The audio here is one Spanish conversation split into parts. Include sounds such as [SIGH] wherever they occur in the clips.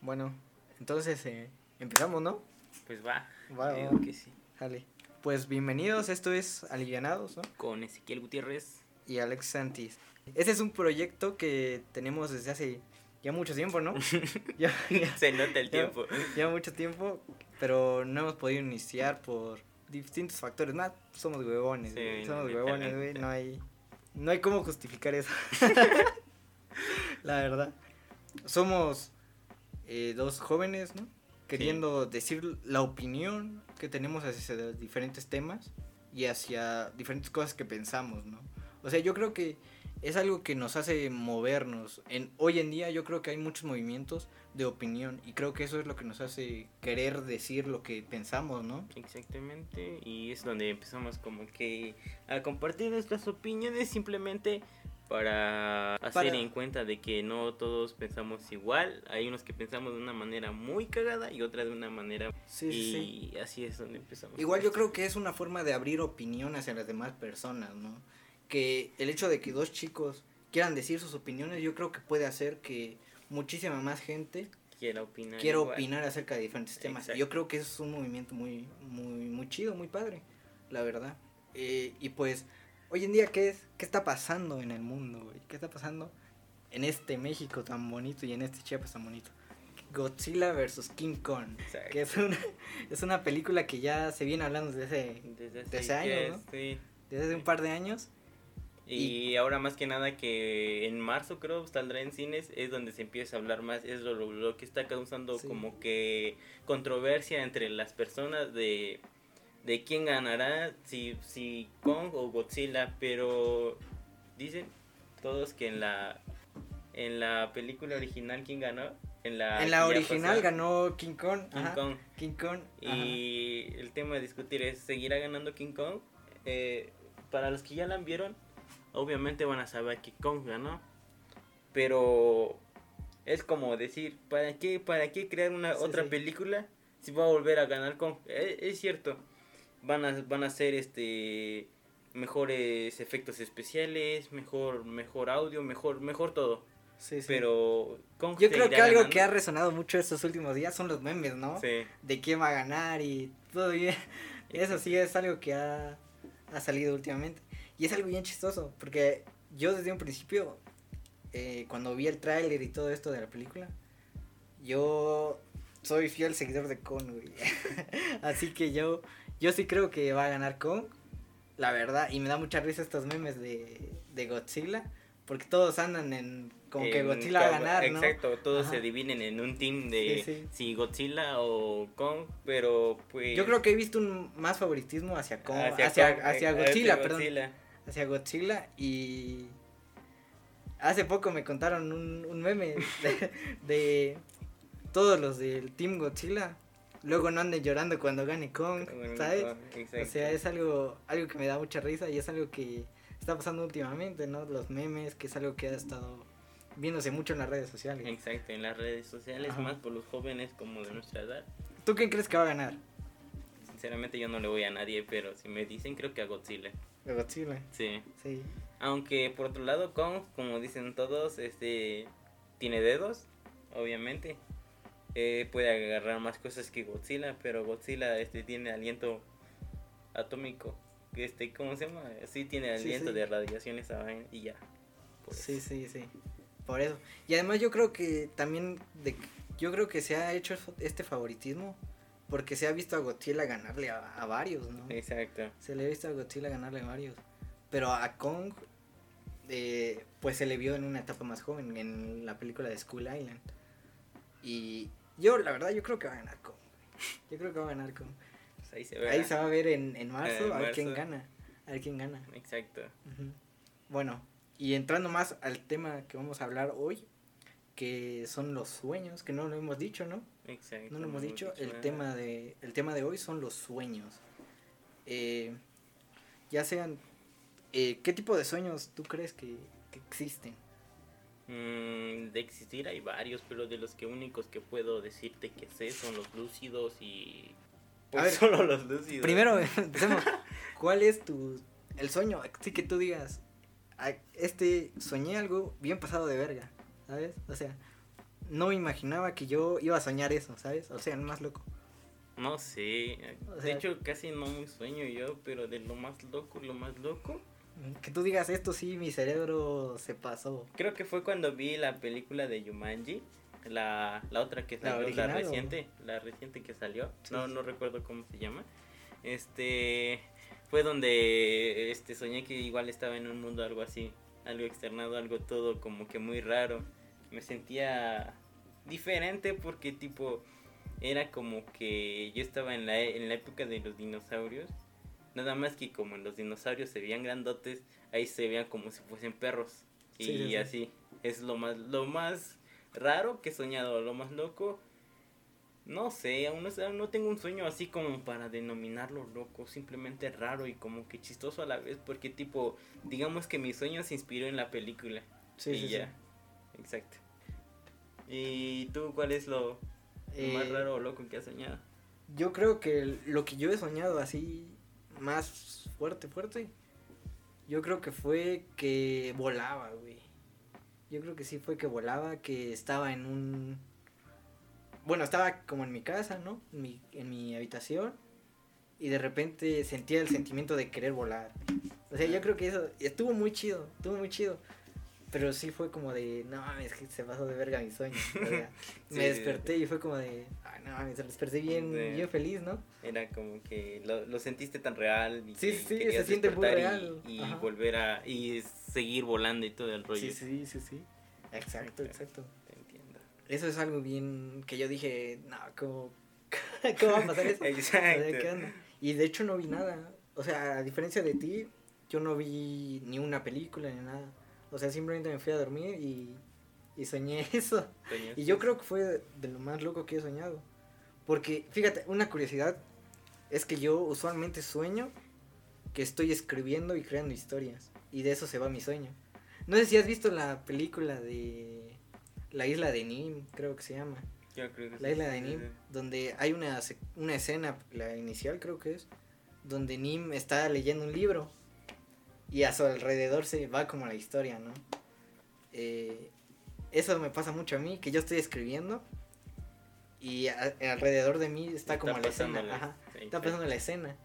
Bueno, entonces eh, empezamos, ¿no? Pues va. Va, Digo va. que sí. Dale. Pues bienvenidos, esto es Alivianados, ¿no? Con Ezequiel Gutiérrez. Y Alex Santis. Este es un proyecto que tenemos desde hace ya mucho tiempo, ¿no? [LAUGHS] ya, ya- Se nota el tiempo. ya mucho tiempo, pero no hemos podido iniciar por distintos factores. Más, somos huevones, Sí, güey, somos huevones, güey. No hay, no hay cómo justificar eso. [LAUGHS] [LAUGHS] La verdad. Somos eh, dos jóvenes, ¿no? Queriendo decir la opinión que tenemos hacia diferentes temas y hacia diferentes cosas que pensamos, ¿no? O sea, yo creo que es algo que nos hace movernos. En, hoy en día yo creo que hay muchos movimientos de opinión y creo que eso es lo que nos hace querer decir lo que pensamos, ¿no? Exactamente. Y es donde empezamos como que a compartir nuestras opiniones simplemente para hacer Para- en cuenta de que no todos pensamos igual. Hay unos que pensamos de una manera muy cagada y otra de una manera... Sí, y así es donde empezamos. Igual yo creo que es una forma de abrir opinión hacia las demás personas, ¿no? Que el hecho de que dos chicos quieran decir sus opiniones, yo creo que puede hacer que muchísima más gente Quiera opinar. quiera opinar acerca de diferentes temas. Exacto. Yo creo que es un movimiento muy, muy, muy chido, muy padre, la verdad. Eh, y pues, hoy en día, ¿qué, es, ¿qué está pasando en el mundo, güey? ¿Qué está pasando en este México tan bonito y en este Chiapas tan bonito? Godzilla vs. King Kong. Exacto. Que es una, es una película que ya se viene hablando desde Desde de ese hace año, que ¿no? sí. desde hace un par de años. Y, ahora más que nada que en marzo creo saldrá en cines es donde se empieza a hablar más, es lo, lo- lo que está causando Sí. como que controversia entre las personas de, de quién ganará, si, si Kong o Godzilla, pero dicen todos que en la en la película original quién ganó, en la, en la original ganó King Kong. King ajá, Kong. King Kong. ajá. Y el tema de discutir es, ¿seguirá ganando King Kong? Eh, para los que ya la vieron, obviamente van a saber que Kong ganó. Pero es como decir, ¿para qué, para qué crear una Sí, otra sí. película si va a volver a ganar Kong? Eh, es cierto, van a, van a hacer este mejores efectos especiales, mejor, mejor audio, mejor, mejor todo. Sí, sí. Pero Kong Yo creo que algo ganando. que ha resonado mucho estos últimos días son los memes, ¿no? Sí. De quién va a ganar y todo bien. Eso sí es algo que ha, ha salido últimamente. Y es algo bien chistoso, porque yo desde un principio, eh, cuando vi el tráiler y todo esto de la película, yo soy fiel seguidor de Kong, güey. [LAUGHS] Así que yo, yo sí creo que va a ganar Kong, la verdad. Y me da mucha risa estos memes de, de Godzilla, porque todos andan en como que Godzilla va a ganar, ¿no? Exacto, todos Ajá. se dividen en un team de Sí, sí. si Godzilla o Kong, pero pues... Yo creo que he visto un más favoritismo hacia Kong, hacia, Kong, hacia, eh, Godzilla, perdón, Godzilla. hacia Godzilla y hace poco me contaron un, un meme de, de todos los del Team Godzilla, luego no anden llorando cuando gane Kong, ¿sabes? O sea, es algo, algo que me da mucha risa y es algo que está pasando últimamente, ¿no? Los memes, que es algo que ha estado viéndose mucho en las redes sociales. Exacto, en las redes sociales, Ajá. más por los jóvenes como de nuestra edad. ¿Tú quién crees que va a ganar? Sinceramente yo no le voy a nadie, pero si me dicen creo que a Godzilla. De Godzilla, Sí. sí. Aunque por otro lado Kong, como dicen todos, este tiene dedos, obviamente. Eh, puede agarrar más cosas que Godzilla, pero Godzilla este tiene aliento atómico. Este, ¿cómo se llama? Sí tiene aliento sí. de radiación esa vaina y ya. Pues, Sí, sí, sí. Por eso. Y además yo creo que también de yo creo que se ha hecho este favoritismo porque se ha visto a Godzilla ganarle a, a varios, ¿no? Exacto. Se le ha visto a Godzilla ganarle a varios. Pero a Kong eh, pues se le vio en una etapa más joven en la película de School Island. Y yo la verdad yo creo que va a ganar Kong. Yo creo que va a ganar Kong. Pues ahí se ve. Ahí se va a ver en, en marzo a ver quién gana. A ver quién gana. Exacto. Bueno, y entrando más al tema que vamos a hablar hoy, que son los sueños, que no lo hemos dicho, ¿no? Exacto. No lo hemos dicho. El nada. tema de, el tema de hoy son los sueños. Eh, ya sean, eh, ¿qué tipo de sueños tú crees que, que existen? Mm, de existir hay varios, pero de los que únicos que puedo decirte que sé son los lúcidos y... Pues ver, solo los lúcidos. Primero, [LAUGHS] empecemos. ¿Cuál es tu, el sueño? Así que tú digas, "Ah, este, soñé algo bien pasado de verga, ¿sabes? O sea, no me imaginaba que yo iba a soñar eso, ¿sabes? O sea, el más loco. No sé. O De hecho, casi no me sueño yo, pero de lo más loco, lo más loco. Que tú digas esto, sí, mi cerebro se pasó. Creo que fue cuando vi la película de Yumanji. La, la otra que ¿La salió, la, o? reciente. La reciente que salió. Sí, no, no recuerdo cómo se llama. Este. Fue donde este soñé que igual estaba en un mundo algo así. Algo externado, algo todo como que muy raro. Me sentía diferente porque tipo. Era como que yo estaba en la, en la época de los dinosaurios. Nada más que como en los dinosaurios se veían grandotes, ahí se veían como si fuesen perros. Y Sí, sí, sí. así. Es lo más, lo más raro que he soñado, lo más loco. No sé, aún no, no tengo un sueño así como para denominarlo loco, simplemente raro y como que chistoso a la vez, porque tipo, digamos que mi sueño se inspiró en la película. Sí, y ya, exacto. ¿Y tú cuál es lo, más Eh, raro o loco que has soñado? Yo creo que lo que yo he soñado así más fuerte, fuerte, yo creo que fue que volaba, güey. Yo creo que sí fue que volaba, que estaba en un... Bueno, estaba como en mi casa, ¿no? En mi, en mi habitación. Y de repente sentía el sentimiento de querer volar. O sea, yo creo que eso estuvo muy chido, estuvo muy chido. Pero sí fue como de, no mames, que se pasó de verga mi sueño. O sea, [LAUGHS] Sí, me desperté y fue como de, ay, no mames, desperté bien, Sí. bien feliz, ¿no? Era como que lo, lo sentiste tan real y Sí, sí, se siente muy y- real, y, volver a y seguir volando y todo el rollo. Sí, sí, sí, sí. Exacto, exacto. Te entiendo. Eso es algo bien que yo dije, no, ¿cómo, [LAUGHS] ¿cómo va a pasar eso? Exacto. Y de hecho no vi nada. O sea, a diferencia de ti, yo no vi ni una película ni nada. O sea, simplemente me fui a dormir y, y soñé [LAUGHS] eso. Y yo creo que fue de, de lo más loco que he soñado. Porque, fíjate, una curiosidad es que yo usualmente sueño que estoy escribiendo y creando historias. Y de eso se va mi sueño. No sé si has visto la película de La isla de Nim, creo que se llama. Yo creo que La sí, isla de sí, Nim, sí. donde hay una, una escena, la inicial creo que es, donde Nim está leyendo un libro y a su alrededor se va como la historia, ¿no? Eh, eso me pasa mucho a mí, que yo estoy escribiendo y a- alrededor de mí está como la escena, la- ajá, está pasando la escena,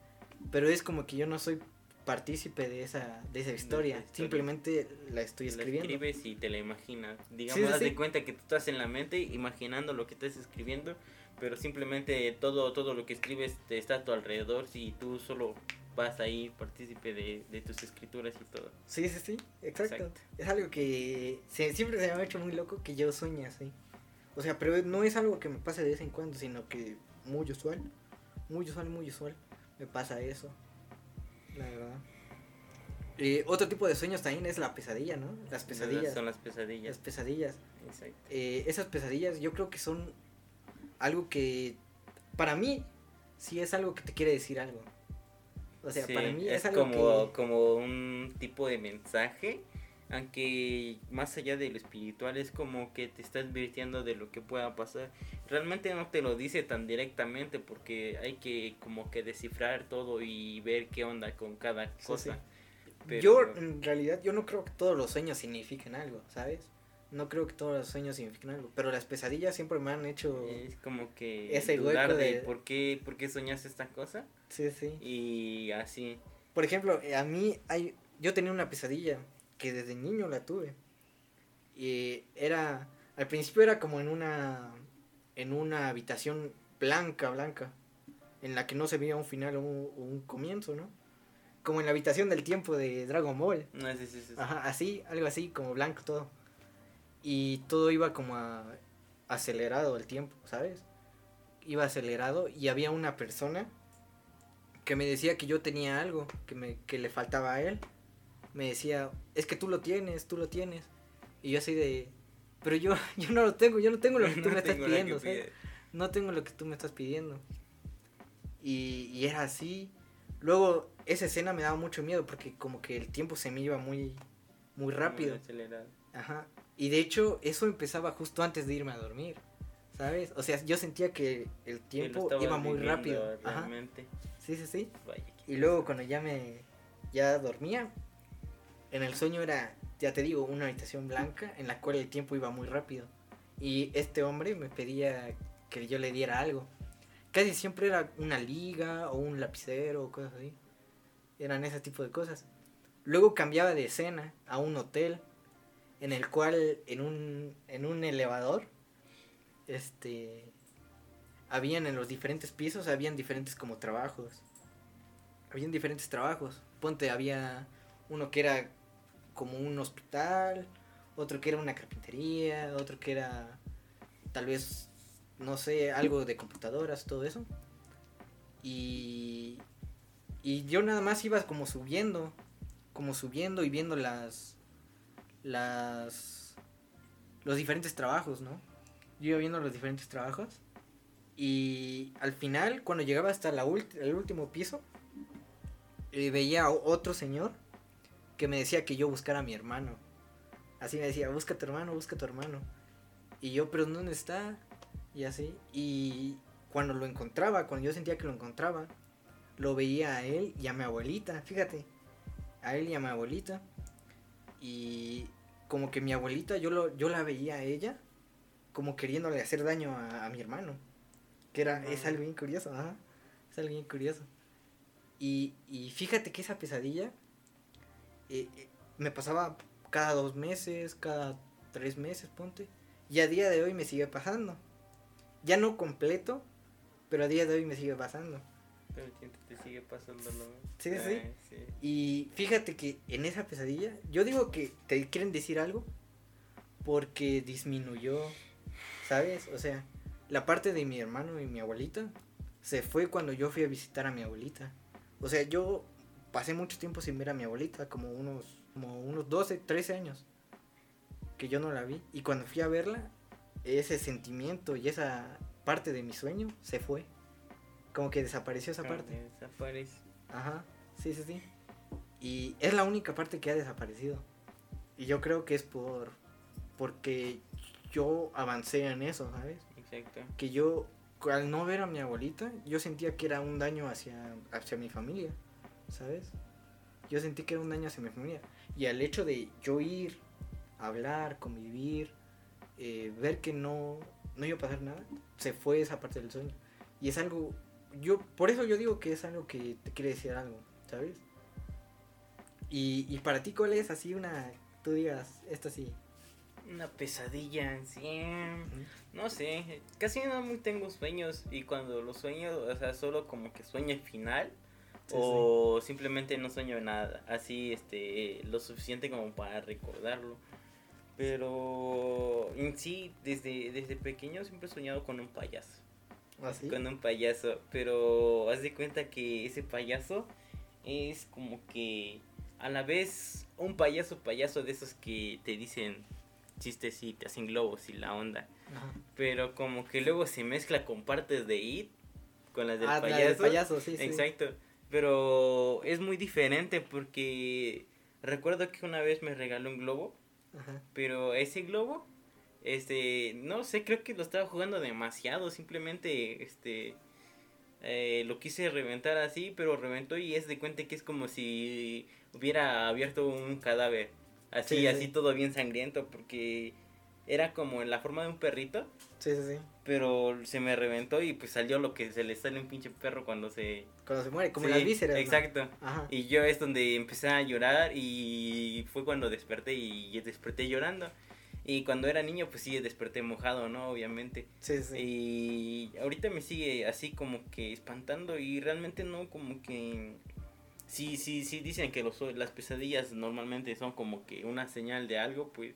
pero es como que yo no soy partícipe de esa, de esa historia, historia. simplemente la estoy La escribiendo. escribes y te la imaginas. Digamos, Sí, sí, haz de sí. cuenta que tú estás en la mente imaginando lo que estás escribiendo, pero simplemente todo todo lo que escribes te está a tu alrededor y tú solo vas ahí partícipe de, de tus escrituras y todo. Sí, sí, sí, exacto. Exacto. Es algo que se- siempre se me ha hecho muy loco que yo sueñe así. O sea, pero no es algo que me pase de vez en cuando, sino que muy usual, muy usual, muy usual, me pasa eso. La verdad. Eh, otro tipo de sueños también es la pesadilla, ¿no? Las pesadillas. Son las pesadillas. Las pesadillas. Exacto. Eh, esas pesadillas yo creo que son algo que, para mí, sí es algo que te quiere decir algo. O sea, Sí, para mí es, es, algo como, que... como un tipo de mensaje, aunque más allá de lo espiritual es como que te está advirtiendo de lo que pueda pasar. Realmente no te lo dice tan directamente porque hay que como que descifrar todo y ver qué onda con cada cosa. sí. Pero- Yo, en realidad, yo no creo que todos los sueños signifiquen algo, ¿sabes? No creo que todos los sueños signifiquen algo, pero las pesadillas siempre me han hecho... Es como que Ese dudar hueco de de- por qué, por qué soñaste esta cosa Sí, sí. y así. Por ejemplo, eh, a mí hay... Yo tenía una pesadilla que desde niño la tuve. Y era... Al principio era como en una... En una habitación blanca, blanca. En la que no se veía un final o un, o un comienzo, ¿no? Como en la habitación del tiempo de Dragon Ball. No, sí, sí, sí, sí. Ajá, así, algo así, como blanco todo. Y todo iba como a- acelerado el tiempo, ¿sabes? Iba acelerado y había una persona que me decía que yo tenía algo, que, me, que le faltaba a él. Me decía, es que tú lo tienes, tú lo tienes. Y yo así de, pero yo, [LAUGHS] yo no lo tengo, yo no tengo lo [LAUGHS] que tú No me estás pidiendo, no tengo lo que tú me estás pidiendo. Y, y era así. Luego, esa escena me daba mucho miedo porque como que el tiempo se me iba muy, muy rápido. Muy acelerado. Ajá. Y de hecho, eso empezaba justo antes de irme a dormir. ¿Sabes? O sea, yo sentía que el tiempo iba muy rápido. Ajá. Realmente. Sí, sí, sí. Vaya, qué Y luego cuando ya me ya dormía, en el sueño era, ya te digo, una habitación blanca en la cual el tiempo iba muy rápido. Y este hombre me pedía que yo le diera algo. Casi siempre era una liga o un lapicero o cosas así. Eran ese tipo de cosas. Luego cambiaba de escena a un hotel en el cual en un, en un elevador este habían en los diferentes pisos habían diferentes como trabajos habían diferentes trabajos ponte había uno que era como un hospital otro que era una carpintería otro que era tal vez no sé algo de computadoras todo eso y y yo nada más iba como subiendo como subiendo y viendo las las los diferentes trabajos, ¿no? Yo iba viendo los diferentes trabajos y al final cuando llegaba hasta la el último piso eh, veía a otro señor que me decía que yo buscara a mi hermano. Así me decía, busca a tu hermano, busca a tu hermano. Y yo, pero ¿dónde está? Y así. Y cuando lo encontraba, cuando yo sentía que lo encontraba, lo veía a él y a mi abuelita, fíjate. A él y a mi abuelita. Y como que mi abuelita, yo, lo, yo la veía a ella como queriéndole hacer daño a, mi hermano. Que era, es algo bien curioso, ajá. Es algo bien curioso. Y, y fíjate que esa pesadilla eh, eh, me pasaba cada dos meses, cada tres meses, ponte. Y a día de hoy me sigue pasando. Ya no completo, pero a día de hoy me sigue pasando. Pero te sigue pasando lo sí, sí, sí. Y fíjate que en esa pesadilla, yo digo que te quieren decir algo porque disminuyó, ¿sabes? O sea, la parte de mi hermano y mi abuelita se fue cuando yo fui a visitar a mi abuelita. O sea, yo pasé mucho tiempo sin ver a mi abuelita, como unos, como unos 12, 13 años, que yo no la vi. Y cuando fui a verla, ese sentimiento y esa parte de mi sueño se fue. Como que desapareció esa parte. Desaparece. Ajá, sí, sí, sí. Y es la única parte que ha desaparecido. Y yo creo que es por porque yo avancé en eso, ¿sabes? Exacto. Que yo al no ver a mi abuelita, yo sentía que era un daño hacia hacia mi familia, ¿sabes? Yo sentí que era un daño hacia mi familia. Y al hecho de yo ir, hablar, convivir, eh, ver que no, no iba a pasar nada, se fue esa parte del sueño. Y es algo yo, por eso yo digo que es algo que te quiere decir algo, ¿sabes? Y, y para ti, ¿cuál es así una, tú digas, esta sí? Una pesadilla, sí. No sé, casi no muy tengo sueños y cuando los sueño, o sea, solo como que sueño el final. O simplemente no sueño nada, así este lo suficiente como para recordarlo. Pero en sí, desde, desde pequeño siempre he soñado con un payaso. ¿Ah, con un payaso. Pero haz de cuenta que ese payaso es como que a la vez un payaso payaso de esos que te dicen chistes y te hacen globos y la onda. Pero como que luego se mezcla con partes de It con las del ah, payaso. payaso, sí, Exacto. Pero es muy diferente porque recuerdo que una vez me regaló un globo. Pero ese globo este, no sé, creo que lo estaba jugando demasiado. Simplemente, este, eh, lo quise reventar así, pero reventó y es de cuenta que es como si hubiera abierto un cadáver. Así, así todo bien sangriento, porque era como en la forma de un perrito. Sí, sí, sí. Pero se me reventó y pues salió lo que se le sale un pinche perro cuando se... Cuando se muere, como las vísceras. Exacto. Y yo es donde empecé a llorar y fue cuando desperté y desperté llorando. Y cuando era niño, pues sí, desperté mojado, ¿no? Obviamente. Sí, sí. Y ahorita me sigue así como que espantando y realmente no como que... Sí, sí, sí, dicen que los, las pesadillas normalmente son como que una señal de algo, pues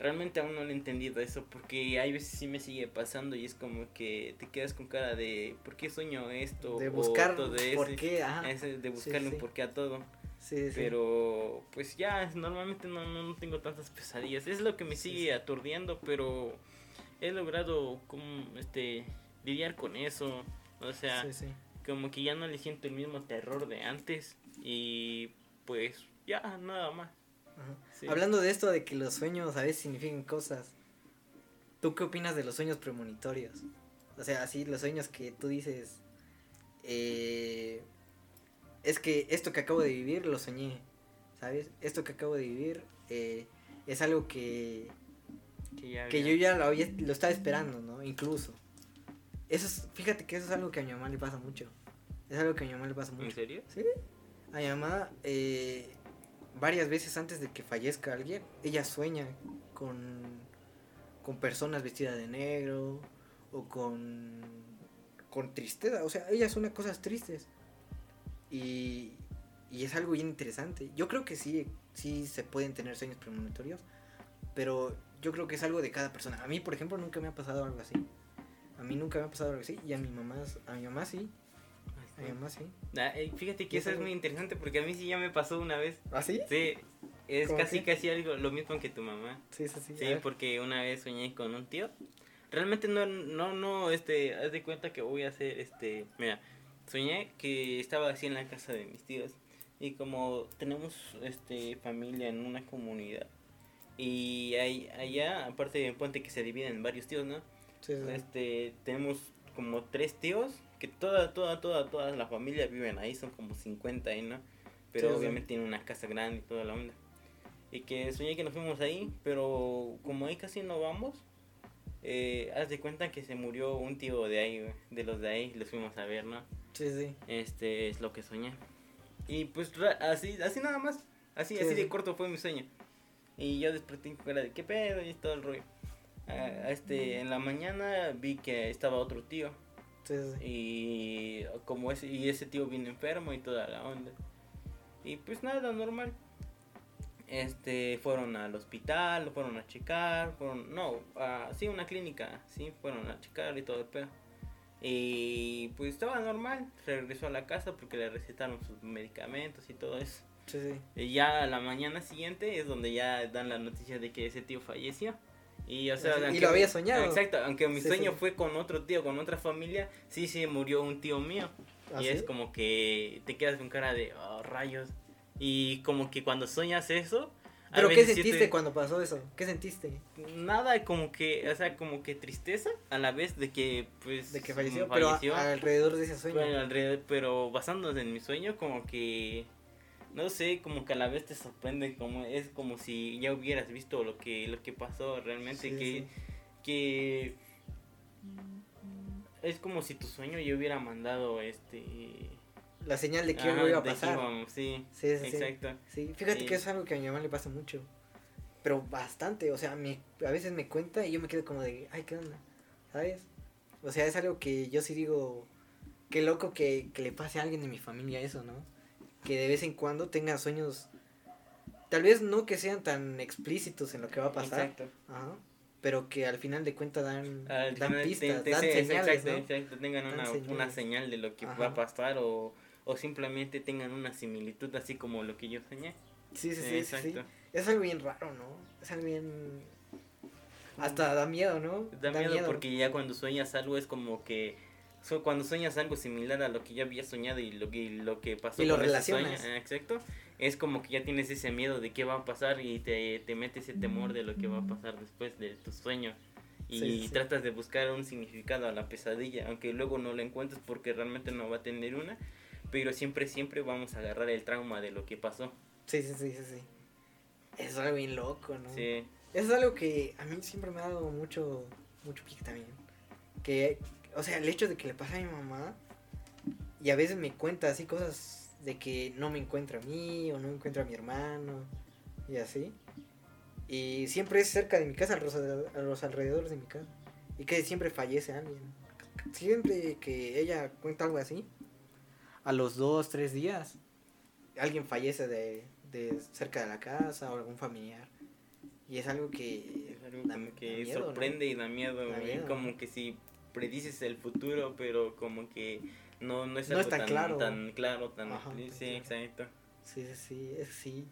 realmente aún no he entendido eso porque hay veces sí me sigue pasando y es como que te quedas con cara de ¿por qué sueño esto? De buscar por qué, de buscarle un porqué a todo. Pero pues ya, normalmente no, no, tengo tantas pesadillas. Es lo que me sigue aturdiendo, pero he logrado como este lidiar con eso. O sea, como que ya no le siento el mismo terror de antes y pues ya, nada más. Hablando de esto de que los sueños a veces significan cosas, ¿tú qué opinas de los sueños premonitorios? O sea, así los sueños que tú dices, eh, es que esto que acabo de vivir lo soñé, ¿sabes? Esto que acabo de vivir eh, es algo que, Que ya que había- yo ya lo, había, lo estaba esperando, ¿no? Incluso. Eso es, fíjate que eso es algo que a mi mamá le pasa mucho. Es algo que a mi mamá le pasa ¿En mucho. serio? ¿Sí? A mi mamá, eh, varias veces antes de que fallezca alguien, ella sueña con, con personas vestidas de negro o con, con tristeza. O sea, ella sueña cosas tristes. Y, y es algo bien interesante. Yo creo que sí, sí se pueden tener sueños premonitorios, pero yo creo que es algo de cada persona. A mí, por ejemplo, nunca me ha pasado algo así. A mí nunca me ha pasado algo así y a mi mamá, a mi mamá sí. A mi mamá sí. Ah, eh, fíjate que eso es muy interesante porque a mí sí ya me pasó una vez. ¿Ah, sí? Sí, es ¿Cómo casi qué? casi algo lo mismo que tu mamá. Sí, sí, sí. Sí, porque una vez soñé con un tío. Realmente no, no, no, este, haz de cuenta que voy a hacer, este, mira, soñé que estaba así en la casa de mis tíos. Y como tenemos, este, familia en una comunidad. Y hay, allá, aparte de Puente que se dividen en varios tíos, ¿no? Sí, sí. Este, tenemos como tres tíos, que toda, toda, toda, toda la familia viven ahí, son como 50 ahí, ¿no? Pero Sí, sí. obviamente tienen una casa grande y toda la onda. Y que soñé que nos fuimos ahí, pero como ahí casi no vamos, eh, haz de cuenta que se murió un tío de ahí, de los de ahí, los fuimos a ver, ¿no? Sí, sí. Este es lo que soñé. Y pues así, así nada más, así, Sí, así de sí. corto fue mi sueño. Y yo desperté con de qué pedo y todo el rollo. Ah, este, en la mañana vi que estaba otro tío. Sí, sí. Y como ese, y ese tío vino enfermo y toda la onda. Y pues nada, normal. Este, fueron al hospital, lo fueron a checar, fueron, no, a, sí, una clínica, sí, fueron a checar y todo el pedo. Y pues estaba normal, regresó a la casa porque le recetaron sus medicamentos y todo eso. Sí, sí. Y ya a la mañana siguiente es donde ya dan la noticia de que ese tío falleció. Y, o sea, Y aunque lo había soñado. Exacto, aunque mi Sí, sueño sí. fue con otro tío, con otra familia, sí, sí, murió un tío mío. ¿Ah, y es como que te quedas con cara de "Oh, rayos. Y como que cuando sueñas eso. ¿Pero qué sentiste te- cuando pasó eso? ¿Qué sentiste? Nada, como que, o sea, como que tristeza a la vez de que, pues. De que falleció, falleció. pero a- alrededor de ese sueño. Bueno, alrededor- pero basándose en mi sueño, como que. No sé, como que a la vez te sorprende, como es como si ya hubieras visto lo que lo que pasó realmente, Sí, que, sí. que es como si tu sueño ya hubiera mandado este La señal de que ajá, iba a pasar. sí, Sí, sí, exacto. Sí, fíjate que es algo que a mi mamá le pasa mucho. Pero bastante, o sea, me, a veces me cuenta y yo me quedo como de, ay, ¿qué onda? ¿Sabes? O sea, es algo que yo sí digo, qué loco que, que le pase a alguien de mi familia eso, ¿no? Que de vez en cuando tenga sueños, tal vez no que sean tan explícitos en lo que va a pasar, Exacto. ajá, pero que al final de cuentas dan, Al dan final te- pistas, te- dan sí, señales, exacto, ¿no? exacto, tengan Dan una, señales. una señal de lo que va a pasar o, o simplemente tengan una similitud así como lo que yo soñé. Sí, sí, sí, sí. Es algo bien raro, ¿no? Es algo bien... Hasta da miedo, ¿no? Da, miedo, porque ya cuando sueñas algo es como que so- cuando sueñas algo similar a lo que ya había soñado y lo que lo que pasó Y lo ese sueño, relacionas. ah, exacto, es como que ya tienes ese miedo de qué va a pasar y te, te mete ese temor de lo que va a pasar después de tu sueño. Y sí, sí. tratas de buscar un significado a la pesadilla, aunque luego no lo encuentres porque realmente no va a tener una, pero siempre, siempre vamos a agarrar el trauma de lo que pasó. Sí, sí, sí, sí, sí. Es algo bien loco, ¿no? Sí, Es algo que a mí siempre me ha dado mucho, mucho pique también. Que, o sea, el hecho de que le pasa a mi mamá y a veces me cuenta así cosas de que no me encuentra a mí o no encuentra a mi hermano y así. Y siempre es cerca de mi casa, a los, alrededores de mi casa. Y que siempre fallece alguien. Siempre que ella cuenta algo así, a los dos, tres días, alguien fallece de, de cerca de la casa o algún familiar. Y es algo que es algo da- como da que sorprende y da miedo, Da miedo. como que si predices el futuro, pero como que no, no es No algo es tan claro. tan claro, tan Ajá, sí, sí, exacto. Sí, sí, sí, es, sí,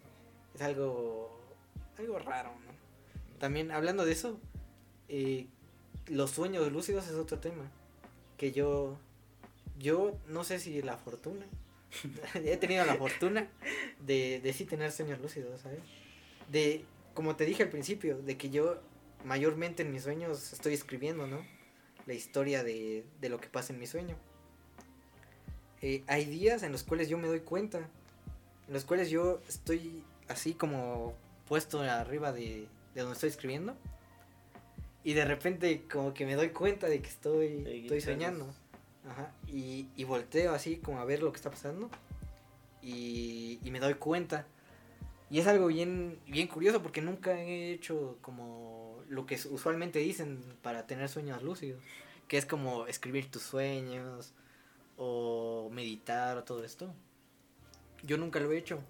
es algo, algo raro, ¿no? También hablando de eso, eh, los sueños lúcidos es otro tema, que yo, yo no sé si la fortuna, [LAUGHS] he tenido la fortuna de, de sí tener sueños lúcidos, ¿sabes? De, como te dije al principio, de que yo mayormente en mis sueños estoy escribiendo, ¿no? La historia de, de lo que pasa en mi sueño. Eh, hay días en los cuales yo me doy cuenta en los cuales yo estoy así como puesto arriba de, de donde estoy escribiendo Y de repente como que me doy cuenta de que estoy, estoy soñando. Ajá. Y, y volteo así como a ver lo que está pasando. Y, y me doy cuenta. Y es algo bien, bien curioso porque nunca he hecho como lo que usualmente dicen para tener sueños lúcidos. Que es como escribir tus sueños o meditar o todo esto. Yo nunca lo he hecho.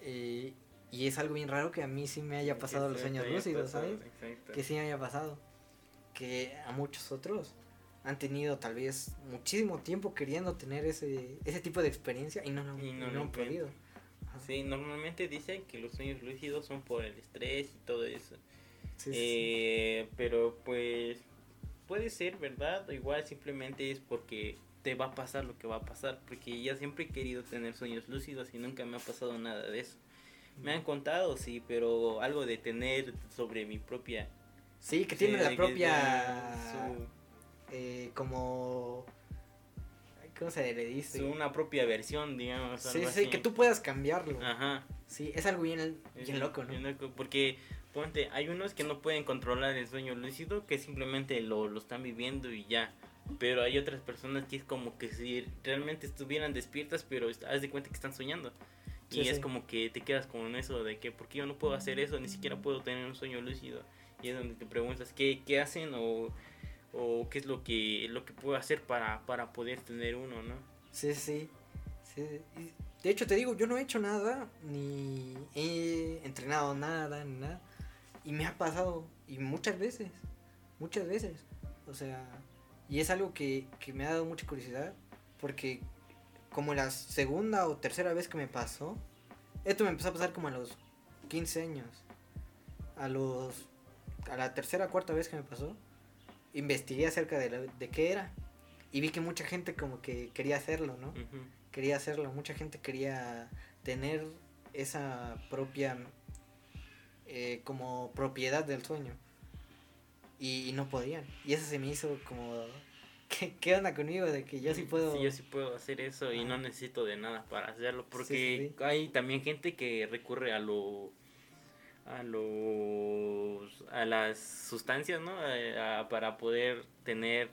Eh, y es algo bien raro que a mí sí me haya pasado los sueños lúcidos, ¿sabes? Exacto. que sí me haya pasado. Que a muchos otros han tenido tal vez muchísimo tiempo queriendo tener ese, ese tipo de experiencia y no, Y no no, lo han podido. Sí, normalmente dicen que los sueños lúcidos son por el estrés y todo eso. Sí, sí, sí. Eh, pero pues puede ser verdad, o igual simplemente es porque te va a pasar lo que va a pasar, porque ya siempre he querido tener sueños lúcidos y nunca me ha pasado nada de eso. Me han contado, sí, pero algo de tener sobre mi propia... Sí, que tiene la propia... Su, eh, como... ¿Cómo se le dice? su una propia versión, digamos. sí, sí, así. que tú puedas cambiarlo. Ajá. Sí, es algo bien, Es bien loco, ¿no? bien loco, porque, ponte, hay unos que no pueden controlar el sueño lúcido, que simplemente lo, lo están viviendo y ya. Pero hay otras personas que es como que si realmente estuvieran despiertas, pero haz de cuenta que están soñando. Sí, y es sí. como que te quedas con eso de que, ¿por qué yo no puedo hacer eso? Ni siquiera puedo tener un sueño lúcido. Y es donde te preguntas, ¿qué, qué hacen o, o qué es lo que, lo que puedo hacer para, para poder tener uno, ¿no? Sí, sí. sí. De hecho, te digo, yo no he hecho nada, ni he entrenado nada, ni nada. Y me ha pasado, y muchas veces, muchas veces. O sea, y es algo que, que me ha dado mucha curiosidad, porque como la segunda o tercera vez que me pasó, esto me empezó a pasar como a los 15 años. A los a la tercera cuarta vez que me pasó, investigué acerca de, la- de qué era y vi que mucha gente como que quería hacerlo, ¿no? Quería hacerlo, mucha gente quería tener esa propia eh, como propiedad del sueño y, y no podían. Y eso se me hizo como ¿qué, qué onda conmigo de que yo sí puedo Sí, yo sí puedo hacer eso y no necesito de nada para hacerlo. Porque Sí, sí, hay también gente que recurre a lo a los a las sustancias, ¿no? Eh, a- para poder tener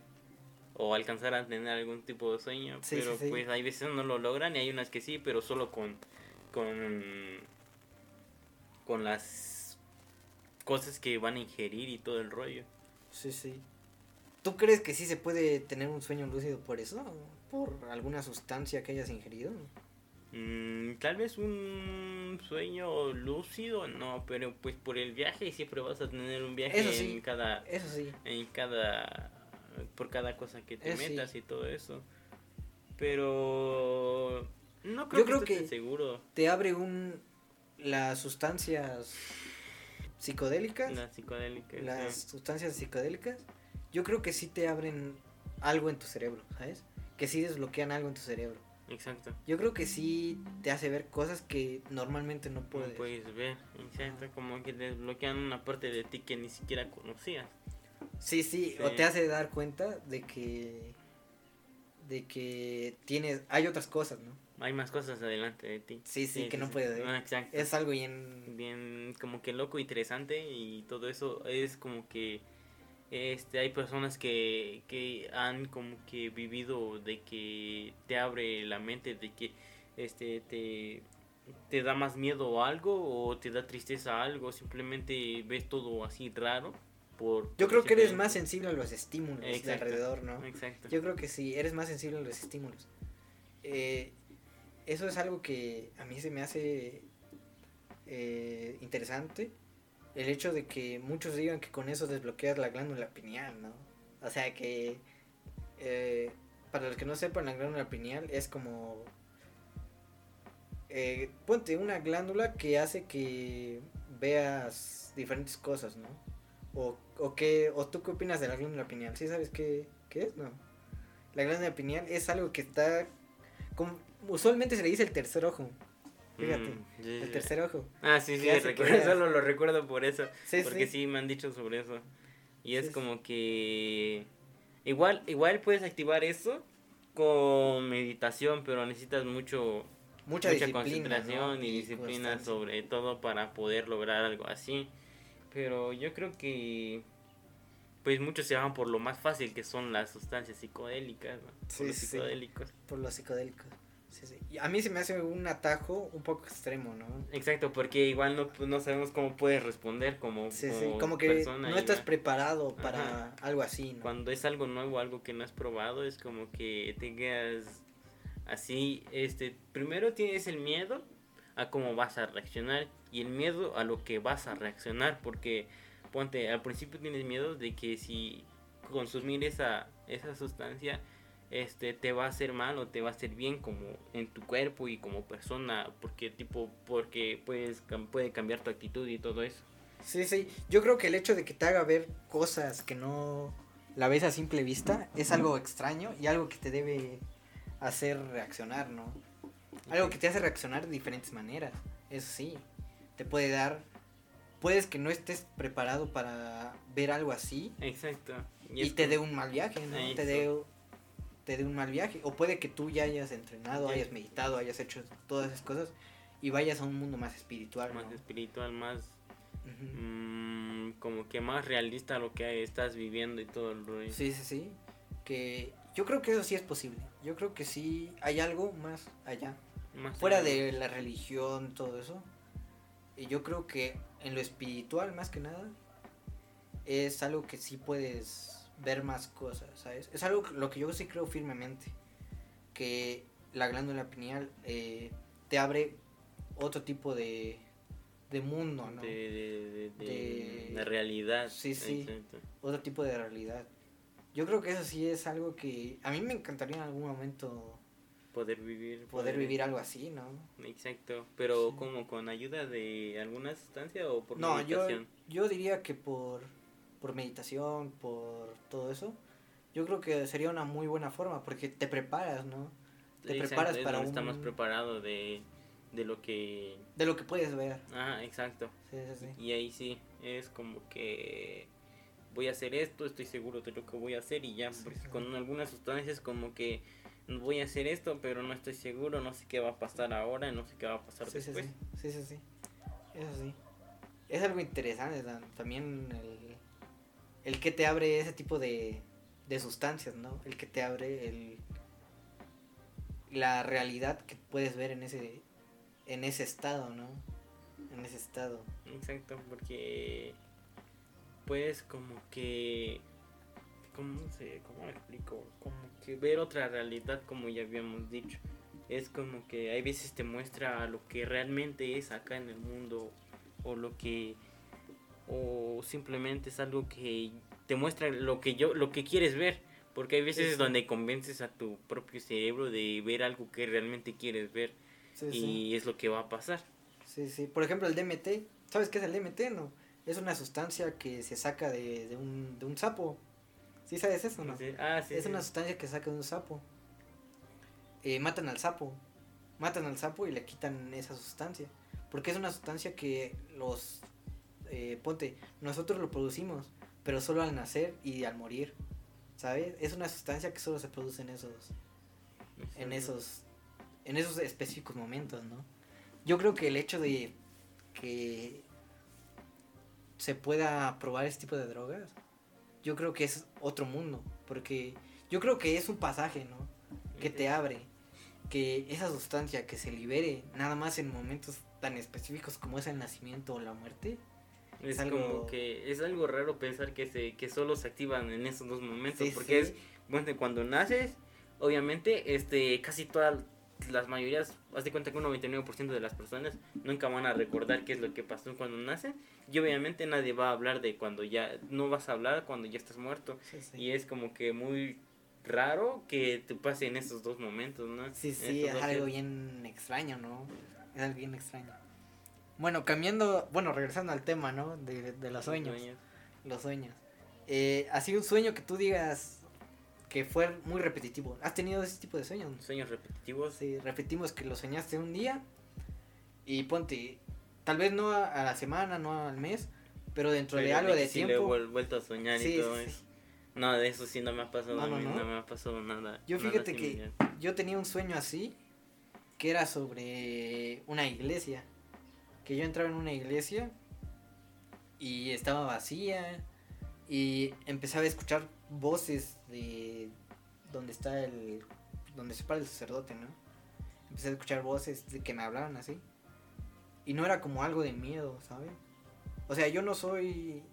o alcanzar a tener algún tipo de sueño, Sí, pero sí, sí. pues hay veces no lo logran y hay unas que sí, pero solo con con con las cosas que van a ingerir y todo el rollo. Sí, sí. ¿Tú crees que sí se puede tener un sueño lúcido por eso? ¿Por alguna sustancia que hayas ingerido? Mm, tal vez un sueño lúcido, no, pero pues por el viaje siempre vas a tener un viaje Eso sí. en cada Eso sí. en cada por cada cosa que te sí. metas y todo eso. Pero no creo Yo que creo que- seguro Te abre un... Las sustancias psicodélicas. las psicodélicas. las sí. sustancias psicodélicas, yo creo que sí te abren algo en tu cerebro, ¿sabes? Que sí desbloquean algo en tu cerebro. Exacto. Yo creo que sí te hace ver cosas que normalmente no No puedes. puedes ver, exacto, como que desbloquean una parte de ti que ni siquiera conocías. Sí, sí, Sí. o te hace dar cuenta de que de que tienes hay otras cosas, ¿no? Hay más cosas adelante de ti. Sí, sí, que no puedes ver. Ah, exacto. Es algo bien bien como que loco, interesante y todo eso es como que este hay personas que, que han como que vivido de que te abre la mente de que este te te da más miedo a algo o te da tristeza a algo, simplemente ves todo así raro por Yo creo que eres más sensible a los estímulos de alrededor, ¿no? Exacto. Yo creo que sí, eres más sensible a los estímulos. Eh, eso es algo que a mí se me hace eh, interesante. El hecho de que muchos digan que con eso desbloqueas la glándula pineal, ¿no? O sea que, eh, para los que no sepan, la glándula pineal es como... eh, ponte una glándula que hace que veas diferentes cosas, ¿no? O, o, qué, o tú qué opinas de la glándula pineal, ¿sí sabes qué, qué es? No. La glándula pineal es algo que está... usualmente se le dice el tercer ojo. Fíjate, Mm, el tercer ojo. Ah, sí, sí, recuerdo, solo lo recuerdo por eso. Sí, porque sí. sí. me han dicho sobre eso. Y es Sí, como que igual igual puedes activar eso con meditación, pero necesitas mucho Mucha, mucha, disciplina. concentración ¿no? y disciplina constancia. sobre todo para poder lograr algo así. Pero yo creo que pues muchos se van por lo más fácil que son las sustancias psicodélicas, ¿no? Por los sí. psicodélicos. Por los psicodélicos. Sí, sí. Y a mí se me hace un atajo un poco extremo, ¿no? Exacto, porque igual no, no sabemos cómo puedes responder como, Sí, como Como que persona no estás igual. preparado para algo así, ¿no? Cuando es algo nuevo, algo que no has probado, es como que te quedas así, este, primero tienes el miedo a cómo vas a reaccionar y el miedo a lo que vas a reaccionar, porque ponte, al principio tienes miedo de que si consumir esa, esa sustancia, este, te va a hacer mal o te va a hacer bien como en tu cuerpo y como persona, porque tipo, porque puedes, puede cambiar tu actitud y todo eso. Sí, sí. Yo creo que el hecho de que te haga ver cosas que no la ves a simple vista es algo extraño y algo que te debe hacer reaccionar, ¿no? Algo que te hace reaccionar de diferentes maneras. Eso sí. Te puede dar. Puedes que no estés preparado para ver algo así Exacto. y, te como- dé un mal viaje, ¿no? Te dé, te dé un mal viaje. O puede que tú ya hayas entrenado, Ya. hayas meditado, hayas hecho todas esas cosas y vayas a un mundo más espiritual, ¿no? más espiritual, más mm, como que más realista lo que estás viviendo y todo el rollo. Sí, sí, sí. Que yo creo que eso sí es posible. Yo creo que sí hay algo más allá. Más Fuera allá. de la religión, todo eso. Y yo creo que en lo espiritual, más que nada, es algo que sí puedes ver más cosas, ¿sabes? Es algo que- lo que yo sí creo firmemente. Que la glándula pineal eh, te abre otro tipo de, de mundo, ¿no? de, de, de, de- realidad. Sí, sí. Exacto. otro tipo de realidad. Yo creo que eso sí es algo que a mí me encantaría en algún momento Poder vivir. poder vivir algo así, ¿no? Exacto. Pero Sí. como con ayuda de alguna sustancia o por No, yo, yo diría que por, por meditación, por todo eso, yo creo que sería una muy buena forma porque te preparas, ¿no? te Exacto, preparas es para donde está más un- preparado de, de lo que... De lo que puedes ver. Ah, exacto. Sí, sí, sí. Y ahí sí, es como que voy a hacer esto, estoy seguro de lo que voy a hacer y ya, con algunas sustancias como que voy a hacer esto, pero no estoy seguro, no sé qué va a pasar ahora, no sé qué va a pasar después. sí, sí, sí, sí. Eso sí. Es algo interesante tam- también el, el que te abre ese tipo de, de sustancias, ¿no? El que te abre el, la realidad que puedes ver en ese, en ese estado, ¿no? En ese estado. Exacto, porque puedes como que ¿cómo se cómo explico? Como que ver otra realidad como ya habíamos dicho. Es como que hay veces te muestra lo que realmente es acá en el mundo o lo que o simplemente es algo que te muestra lo que yo lo que quieres ver, porque hay veces Sí, sí. donde convences a tu propio cerebro de ver algo que realmente quieres ver Sí, y es lo que va a pasar. Sí, sí. Por ejemplo, el DMT. ¿Sabes qué es el DMT, no? Es una sustancia que se saca de, de, un, de un sapo. ¿Sí sabes eso, no? Ah, sí. es una sustancia que saca de un sapo. Eh, matan al sapo. Matan al sapo y le quitan esa sustancia. Porque es una sustancia que los... eh, ponte, nosotros lo producimos, pero solo al nacer y al morir. ¿Sabes? Es una sustancia que solo se produce en esos... En esos... En esos específicos momentos, ¿no? Yo creo que el hecho de que se pueda probar este tipo de drogas, yo creo que es otro mundo, porque yo creo que es un pasaje, ¿no? Que te abre, que esa sustancia que se libere nada más en momentos tan específicos como es el nacimiento o la muerte. Es algo- como que es algo raro pensar que se que solo se activan en esos dos momentos Sí, porque sí. es bueno, cuando naces, obviamente este casi todas las mayorías, haz de cuenta que un 99% de las personas nunca van a recordar qué es lo que pasó cuando nacen y obviamente nadie va a hablar de cuando ya no vas a hablar cuando ya estás muerto Sí, y es como que muy raro que te pase en esos dos momentos, ¿no? Sí, sí, es algo bien extraño, ¿no? Es algo bien extraño. Bueno, cambiando, bueno, regresando al tema, ¿no? De, de los sueños. Los sueños. Eh, así un sueño que tú digas que fue muy repetitivo. ¿Has tenido ese tipo de sueños? Sueños repetitivos. Sí, repetimos que lo soñaste un día y ponte, tal vez no a, a la semana, no al mes, pero dentro de Pero algo de sí le he tiempo. vuel- vuelto a soñar Sí, y todo sí, eso. No, de eso sí no me ha pasado No, a no, mí, no. no me ha pasado nada. Yo nada fíjate que-. Yo tenía un sueño así, que era sobre una iglesia. Que yo entraba en una iglesia y estaba vacía Y empezaba a escuchar voces de donde está el. donde se para el sacerdote, ¿no? Empecé a escuchar voces de que me hablaban así. Y no era como algo de miedo, ¿sabes? O sea, yo no soy.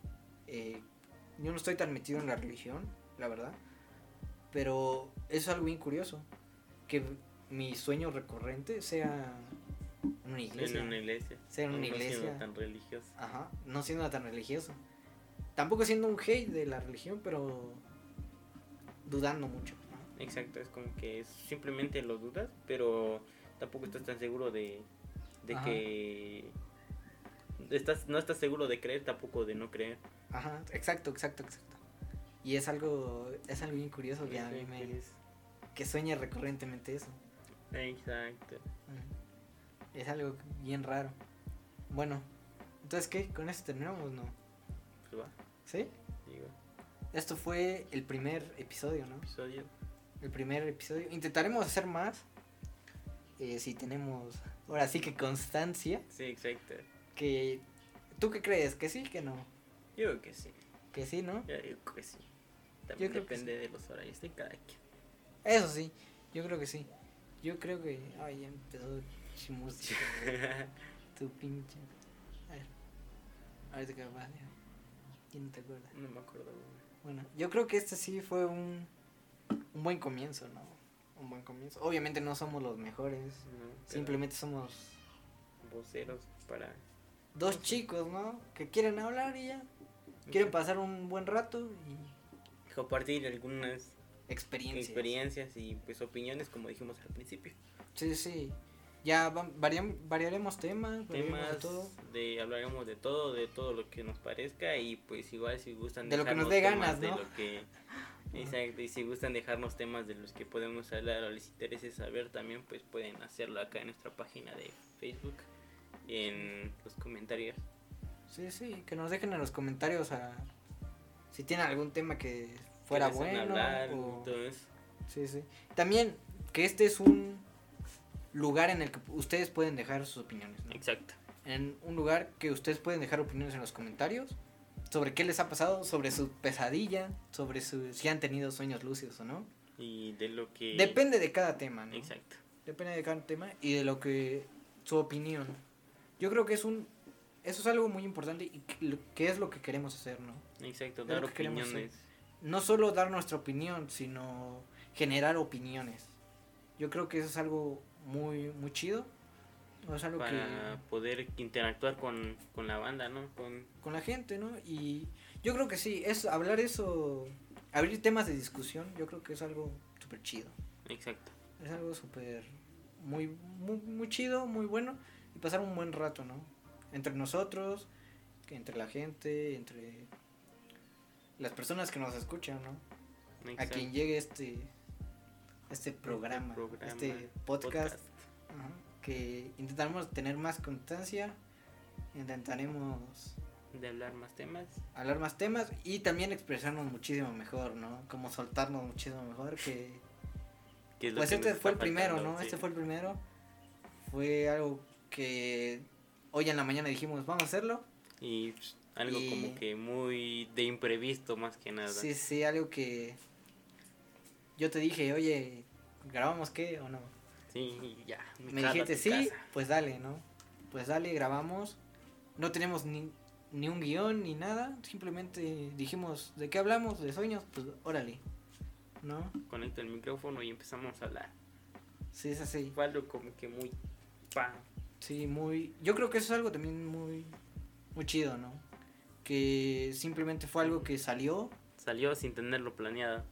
eh, yo no estoy tan metido en la religión, la verdad. Pero es algo bien curioso. Que mi sueño recurrente sea una iglesia. En una iglesia. En una no siendo iglesia. tan religioso. Ajá, no siendo tan religioso. Tampoco siendo un hate de la religión, pero dudando mucho. ¿no? Exacto, es como que simplemente lo dudas, pero tampoco estás tan seguro de, de Ajá. que... Estás, no estás seguro de creer, tampoco de no creer. Ajá, exacto, exacto, exacto. Y es algo, es algo bien curioso que a mí me, Es- que sueñe recurrentemente eso. Exacto. Ujú. Es algo bien raro. Bueno, entonces qué, con esto terminamos, ¿no? Pues va, ¿Sí? digo, Esto fue el primer episodio, ¿no? episodio. El primer episodio. Intentaremos hacer más. eh, si tenemos, ahora sí que constancia. Sí, exacto. Que, ¿tú qué crees? ¿Que sí, que no? Yo creo que sí. Que sí, ¿no? Yo digo que sí. También creo que depende de los horarios de cada quien. Eso sí, yo creo que sí. Yo creo que. Ay, ya empezó su música. [LAUGHS] tu pinche. A ver. Ahorita que va. ¿Quién te acuerdas? no me acuerdo. güey. Bueno, yo creo que este sí fue un. Un buen comienzo, ¿no? Un buen comienzo. Obviamente no somos los mejores. No, Simplemente somos Voceros para... dos chicos, ¿no? Que quieren hablar y ya. Quieren pasar un buen rato y compartir algunas experiencias. experiencias y pues opiniones como dijimos al principio. Sí, sí. Ya va- variam- variaremos temas, variaremos de Temas todo. de hablaremos de todo, de todo lo que nos parezca y pues igual si gustan De lo que nos dejarnos dé ganas, de lo que [LAUGHS] Exacto, y si gustan dejarnos temas de los que podemos hablar o les interese saber también, pues pueden hacerlo acá en nuestra página de Facebook, en los comentarios. Sí, sí, que nos dejen en los comentarios a si tienen algún tema que fuera bueno. hablar o- y todo eso. Sí, sí. También que este es un lugar en el que ustedes pueden dejar sus opiniones. ¿no? Exacto. En un lugar que ustedes pueden dejar opiniones en los comentarios sobre qué les ha pasado, sobre su pesadilla, sobre su, si han tenido sueños lúcidos o no. Y de lo que... Depende de cada tema, ¿no? Exacto. Depende de cada tema y de lo que su opinión. Yo creo que es un eso es algo muy importante y que, es lo que queremos hacer, ¿no? Exacto, Es dar que opiniones. No solo dar nuestra opinión, sino generar opiniones. Yo creo que eso es algo muy muy chido. Es algo para que poder interactuar con, con la banda, ¿no? Con, con la gente, ¿no? Y yo creo que sí, es hablar eso, abrir temas de discusión, yo creo que es algo súper chido. exacto. Es algo súper, muy, muy, muy chido, muy bueno. Y pasar un buen rato, ¿no? Entre nosotros, que entre la gente, entre las personas que nos escuchan, ¿no? A quien llegue este, este programa, programa, este podcast, ajá, que intentaremos tener más constancia, intentaremos De hablar más temas. hablar más temas y también expresarnos muchísimo mejor, ¿no? Como soltarnos muchísimo mejor que... [LAUGHS] Pues que este fue el primero, faltando, ¿no? sí. Este fue el primero. Fue algo que hoy en la mañana dijimos, vamos a hacerlo. Y pues, algo Y- como que muy de imprevisto más que nada. Sí, sí, algo que yo te dije, oye, ¿grabamos qué o no? Sí, ya. Me dijiste, sí, casa. pues dale, ¿no? Pues dale, grabamos. No tenemos ni, ni un guion ni nada, simplemente dijimos, ¿de qué hablamos? ¿De sueños? Pues órale, ¿no? Conecto el micrófono y empezamos a hablar. Sí, es así. Fue algo como que muy... Pa. Sí, muy. Yo creo que eso es algo también muy, muy chido, ¿no? Que simplemente fue algo que salió. Salió sin tenerlo planeado.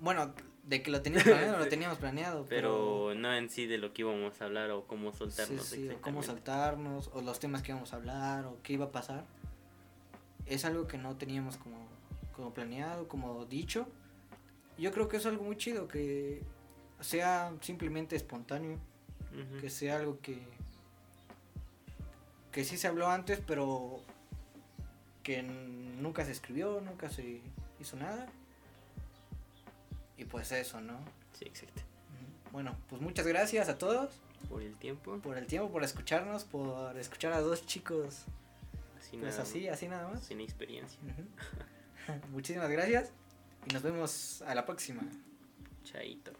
Bueno, de que lo teníamos planeado, [LAUGHS] lo Sí. teníamos planeado. Pero, Pero no en sí de lo que íbamos a hablar o cómo soltarnos sí, o cómo saltarnos, o los temas que íbamos a hablar, o qué iba a pasar. Es algo que no teníamos como, como planeado, como dicho. Yo creo que es algo muy chido, que sea simplemente espontáneo. Que sea algo que que sí se habló antes pero que nunca se escribió nunca se hizo nada y pues eso no Sí, exacto. Bueno pues muchas gracias a todos Por el tiempo. por el tiempo por escucharnos por escuchar a dos chicos Así pues nada así así nada más, más Sin experiencia. [LAUGHS] [LAUGHS] Muchísimas gracias y nos vemos a la próxima. Chaito.